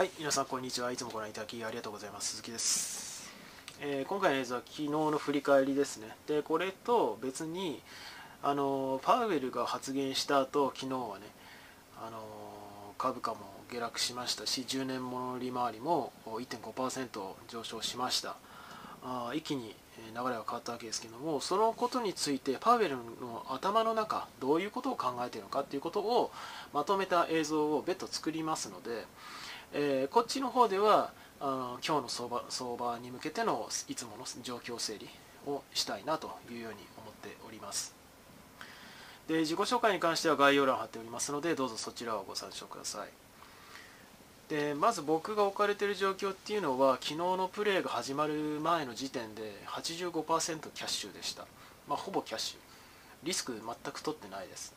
はい、皆さんこんにちは。いつもご覧いただきありがとうございます。鈴木です。えー今回の映像は昨日の振り返りですね。で、これと別に、あのパウエルが発言した後、昨日はね、あの株価も下落しましたし、10年もの利回りも1.5%上昇しました。あ一気に流れが変わったわけですけどもそのことについてパウエルの頭の中どういうことを考えているのかということをまとめた映像を別途作りますので、えーこっちの方ではあー今日の相場相場に向けてのいつもの状況整理をしたいなというように思っております。で自己紹介に関しては概要欄貼っておりますのでどうぞそちらをご参照ください。でまず僕が置かれている状況っていうのは昨日のプレーが始まる前の時点で85%キャッシュでした、まあ、ほぼキャッシュ。リスク全く取ってないです。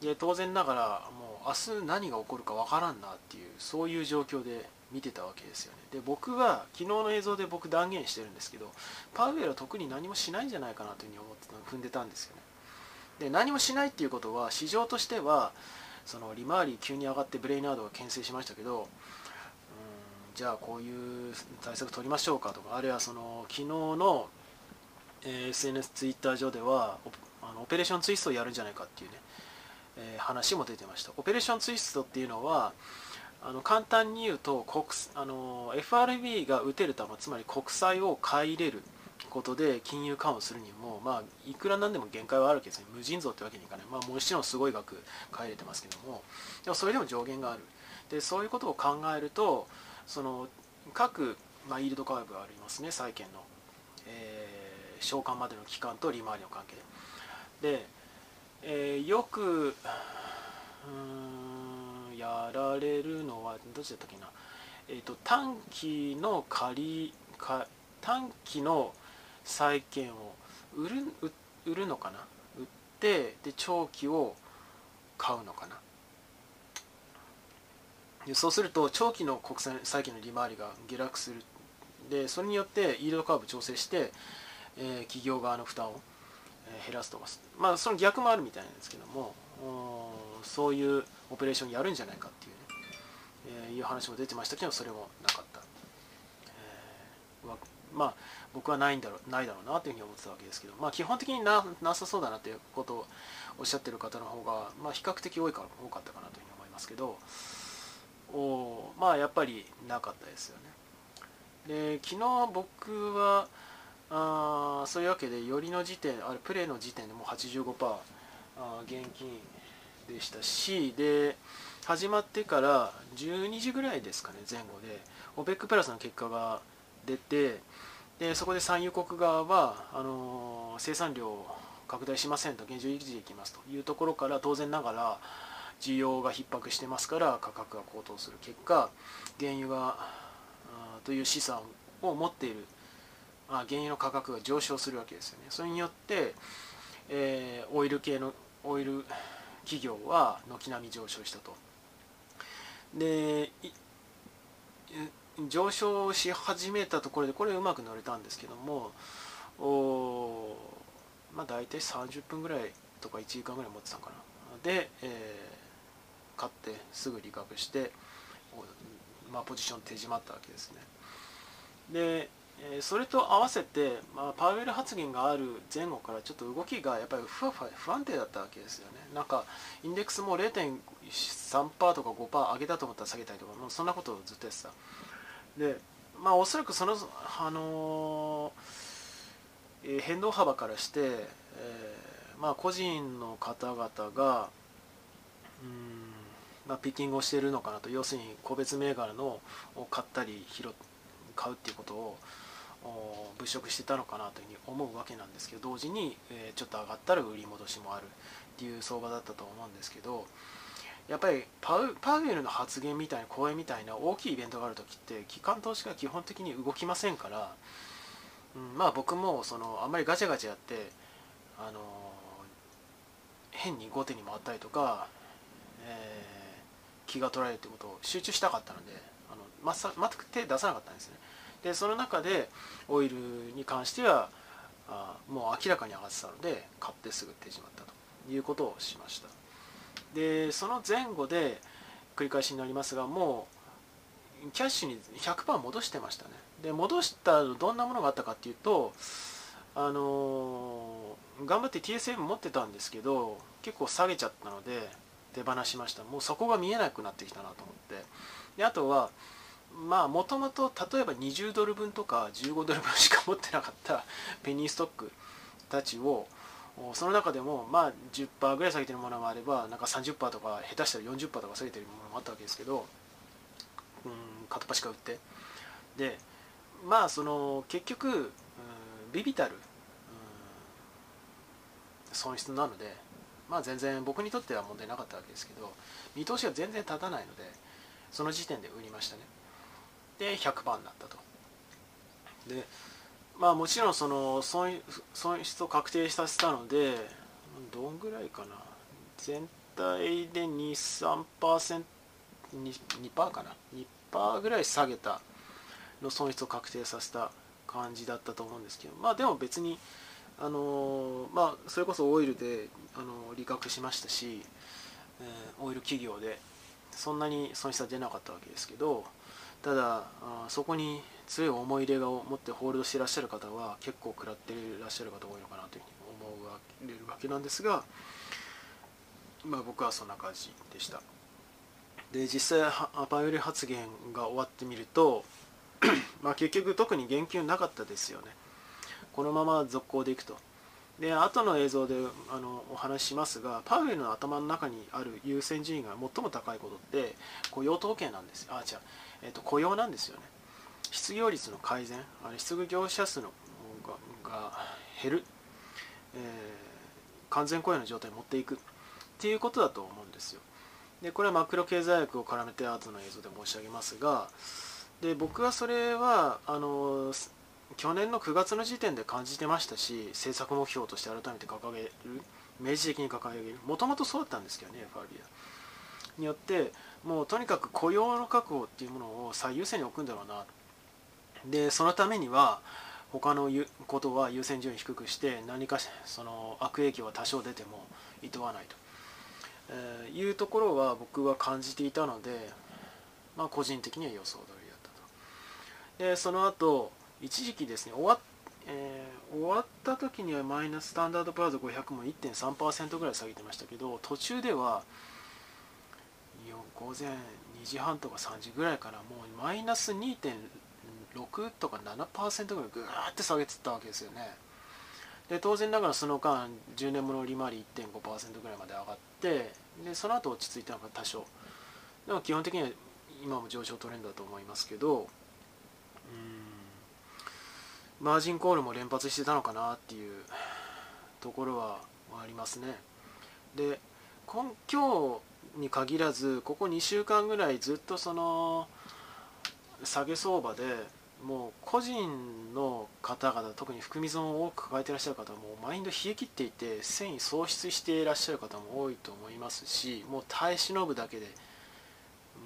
で当然ながらもう明日何が起こるかわからんなっていうそういう状況で見てたわけですよね。で僕は昨日の映像で僕断言してるんですけどパウエルは特に何もしないんじゃないかなというふうに思ってた踏んでたんですよね。で何もしないっていうことは市場としてはその利回り急に上がってブレイナードが牽制しましたけどじゃあこういう対策取りましょうかとかあるいはその昨日の、SNS ツイッター上ではあのオペレーションツイストをやるんじゃないかっていうね、えー話も出てました。オペレーションツイストっていうのはあの簡単に言うと国あの FRB が打てる球つまり国債を買い入れることで金融緩和するにも、まあ、いくらなんでも限界はあるわけですね。無尽蔵ってわけにいかない、まあ、もちろんすごい額買い入れてますけども。でもそれでも上限がある。でそういうことを考えるとその各、まあ、イールドカーブがありますね。債券の、えー償還までの期間と利回りの関係。で、えーよくうんやられるのはどっちだったっけな、えー、と短期の借りか短期の債券を売る売るのかな。売ってで長期を買うのかな。でそうすると長期の国債債券の利回りが下落する。でそれによってイールドカーブ調整して、えー企業側の負担を、減らすとかまあその逆もあるみたいなんですけどもそういうオペレーションやるんじゃないかっていうね、えーいう話も出てましたけどそれもなかった、えーまあ僕はないんだろうないだろうなというふうに思ってたわけですけど、まあ、基本的にななさそうだなということをおっしゃってる方の方が、まあ、比較的多いか多かったかなというふうに思いますけどおまあやっぱりなかったですよね。で昨日僕はあそういうわけでよりの時点あれプレーの時点でもう85%あー現金でしたしで始まってから12時ぐらいですかね前後で。OPEC プラスの結果が出てでそこで産油国側はあのー生産量を拡大しませんと現状維持できますというところから当然ながら需要が逼迫してますから価格が高騰する結果原油があという資産を持っている。あ原油の価格が上昇するわけですよね。それによって、えーオイル系のオイル企業は軒並み上昇したと。で上昇し始めたところでこれうまく乗れたんですけどもおまあ大体30分ぐらいとか1時間ぐらい持ってたのかな。で、えー買ってすぐ利確して、まあ、ポジション手締まったわけですね。でえそれと合わせて、まあ、パウエル発言がある前後からちょっと動きがやっぱりふわふわ不安定だったわけですよね。なんかインデックスも0.3%とか5%上げたと思ったら下げたりとかもうそんなことをずっとやってた。でまあおそらくその、あのーえ変動幅からして、えーまあ、個人の方々がうんまあ、ピッキングをしているのかなと。要するに個別銘柄のを買ったり拾買うっていうことを物色してたのかなというふうに思うわけなんですけど同時に、えちょっと上がったら売り戻しもあるっていう相場だったと思うんですけどやっぱりパウパウエルの発言みたいな講演みたいな大きいイベントがある時って機関投資家は基本的に動きませんから、うん、まあ僕もそのあんまりガチャガチャやってあの変に後手に回ったりとか、えー気が取られるってことを集中したかったのであのまさ全く手出さなかったんですね。でその中でオイルに関してはあもう明らかに上がってたので買ってすぐ手締まったということをしました。でその前後で繰り返しになりますがもうキャッシュに100%戻してましたね。で戻したどんなものがあったかっていうとあのー、頑張って TSM 持ってたんですけど結構下げちゃったので手放しました。もうそこが見えなくなってきたなと思って。であとはまあもともと例えば20ドル分とか15ドル分しか持ってなかった ペニーストックたちをその中でもまあ10%ぐらい下げてるものもあればなんか30%とか下手したら40%とか下げてるものもあったわけですけどうん片っ端から売って。でまあその結局うんビビたる損失なのでまあ全然僕にとっては問題なかったわけですけど見通しが全然立たないのでその時点で売りましたね。で100番になったと。でまあもちろんその損失を確定させたのでどんぐらいかな。全体で23% 2%, 2かな。2%ぐらい下げたの損失を確定させた感じだったと思うんですけどまあでも別にあのまあそれこそオイルであの利確しましたし、えー、オイル企業でそんなに損失は出なかったわけですけどただそこに強い思い入れを持ってホールドしてらっしゃる方は結構食らっていらっしゃる方多いのかなというふうに思うわけなんですが、まあ、僕はそんな感じでした。で実際アパより発言が終わってみると まあ結局特に言及なかったですよね。このまま続行でいくと。で後の映像であのお話ししますがパウエルの頭の中にある優先順位が最も高いことって雇用統計なんですあ違う、えーと、雇用なんですよね。失業率の改善あれ失業者数のが減る、えー、完全雇用の状態に持っていく。っていうことだと思うんですよ。でこれはマクロ経済学を絡めて後の映像で申し上げますがで僕はそれはあの去年の9月の時点で感じてましたし政策目標として改めて掲げる明示的に掲げる。もともとそうだったんですけどね FRB はによってもうとにかく雇用の確保っていうものを最優先に置くんだろうな。でそのためには他のことは優先順位低くして何かその悪影響は多少出てもいとわないと、えー、いうところは僕は感じていたので、まあ、個人的には予想通りだったと。でその後一時期ですね終わ,、えー、終わった時にはマイナススタンダードプラザ500も1.3%ぐらい下げてましたけど途中では午前2時半とか3時ぐらいからもうマイナス2.6とか7%ぐらいぐーって下げてったわけですよね。で当然ながらその間10年物利回り1.5%ぐらいまで上がってでその後落ち着いたのが多少。でも基本的には今も上昇トレンドだと思いますけどマージンコールも連発してたのかなっていうところはありますね。で今今日に限らずここ2週間ぐらいずっとその下げ相場でもう個人の方々特に含み損を多く抱えていらっしゃる方もマインド冷え切っていて繊維喪失していらっしゃる方も多いと思いますしもう耐え忍ぶだけで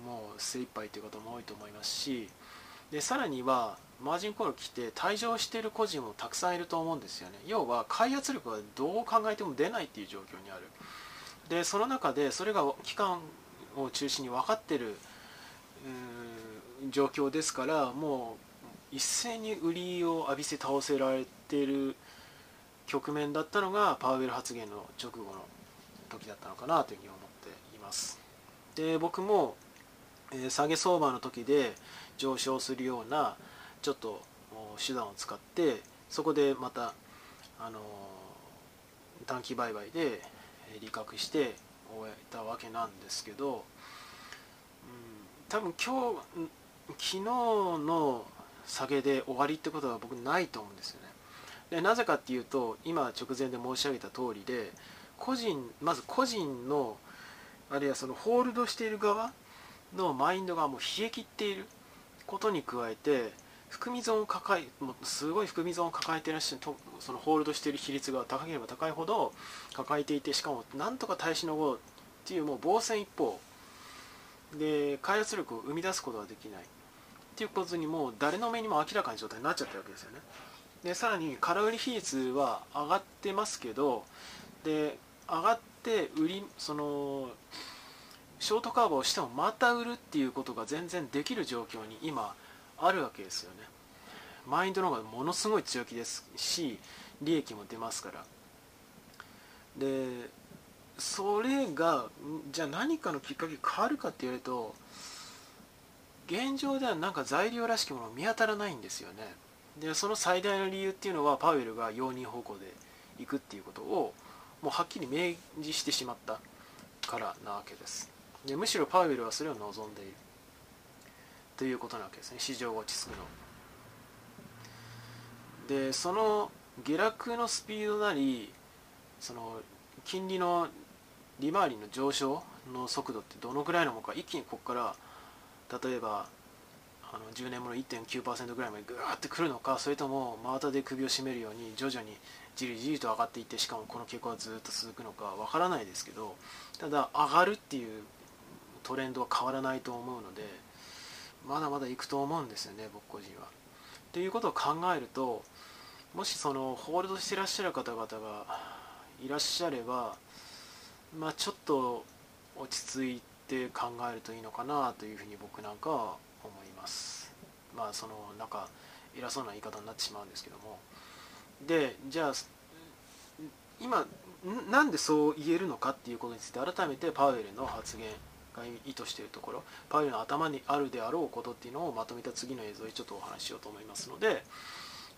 もう精一杯という方も多いと思いますしでさらにはマージンコール来て退場している個人もたくさんいると思うんですよね。要は開発力はどう考えても出ないっていう状況にある。でその中でそれが期間を中心に分かってる状況ですからもう一斉に売りを浴びせ倒せられてる局面だったのがパウエル発言の直後の時だったのかなというふうに思っています。で僕も、えー、下げ相場の時で上昇するようなちょっと手段を使ってそこでまたあの短期売買で利確して終えたわけなんですけど、うん、多分今日昨日の下げで終わりってことは僕ないと思うんですよね。でなぜかっていうと今直前で申し上げた通りで個人まず個人のあるいはそのホールドしている側のマインドがもう冷え切っていることに加えて含み損を抱えもうすごい含み損を抱えていらっしゃるそのホールドしている比率が高ければ高いほど抱えていてしかもなんとか耐えしのごうっていうもう防戦一方。で開発力を生み出すことができない。っていうことにもう誰の目にも明らかな状態になっちゃったわけですよね。でさらに空売り比率は上がってますけどで上がって売りそのショートカバーをしてもまた売るっていうことが全然できる状況に今あるわけですよね。マインドの方がものすごい強気ですし利益も出ますから。でそれがじゃあ何かのきっかけ変わるかって言われると現状ではなんか材料らしきもの見当たらないんですよね。でその最大の理由っていうのはパウエルが容認方向で行くっていうことをもうはっきり明示してしまったからなわけです。でむしろパウエルはそれを望んでいる。ということなわけですね。市場が落ち着くのでその下落のスピードなりその金利の利回りの上昇の速度ってどのくらいのものか一気にここから例えばあの10年もの1.9%ぐらいまでぐわってくるのかそれとも真綿で首を絞めるように徐々にじりじりと上がっていってしかもこの傾向はずっと続くのかわからないですけどただ上がるっていうトレンドは変わらないと思うのでまだまだ行くと思うんですよね僕個人は。ということを考えるともしそのホールドしてらっしゃる方々がいらっしゃればまあちょっと落ち着いて考えるといいのかなというふうに僕なんかは思いますまあそのなんか偉そうな言い方になってしまうんですけどもでじゃあ今なんでそう言えるのかっていうことについて改めてパウエルの発言が意図しているところパウエルの頭にあるであろうことっていうのをまとめた次の映像でちょっとお話ししようと思いますので、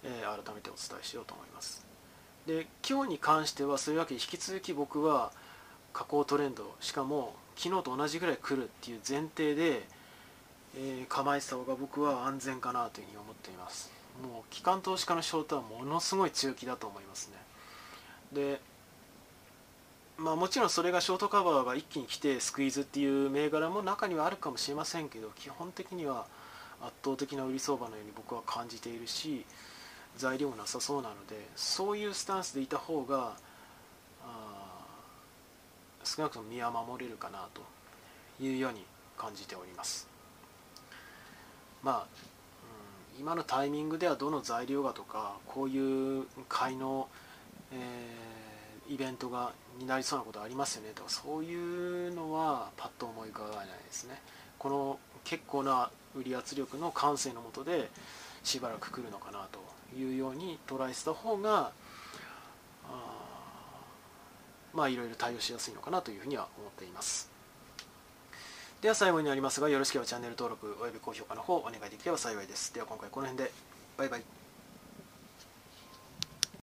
えー、改めてお伝えしようと思います。で今日に関してはそういうわけで引き続き僕は下降トレンドしかも昨日と同じぐらい来るっていう前提で、えー、構えてた方が僕は安全かなというふうに思っています。もう機関投資家のショートはものすごい強気だと思いますね。でまあもちろんそれがショートカバーが一気に来てスクイーズっていう銘柄も中にはあるかもしれませんけど基本的には圧倒的な売り相場のように僕は感じているし材料もなさそうなのでそういうスタンスでいた方が少なくとも身は守れるかなというように感じております。まあ、うん、今のタイミングではどの材料がとかこういう買いの、えー、イベントがになりそうなことありますよね。とかそういうのはパッと思い浮かばないですね。この結構な売り圧力の感性のもとでしばらく来るのかなというように捉えてた方がまあいろいろ対応しやすいのかなというふうには思っています。では最後になりますがよろしければチャンネル登録および高評価の方お願いできれば幸いです。では今回この辺でバイバイ。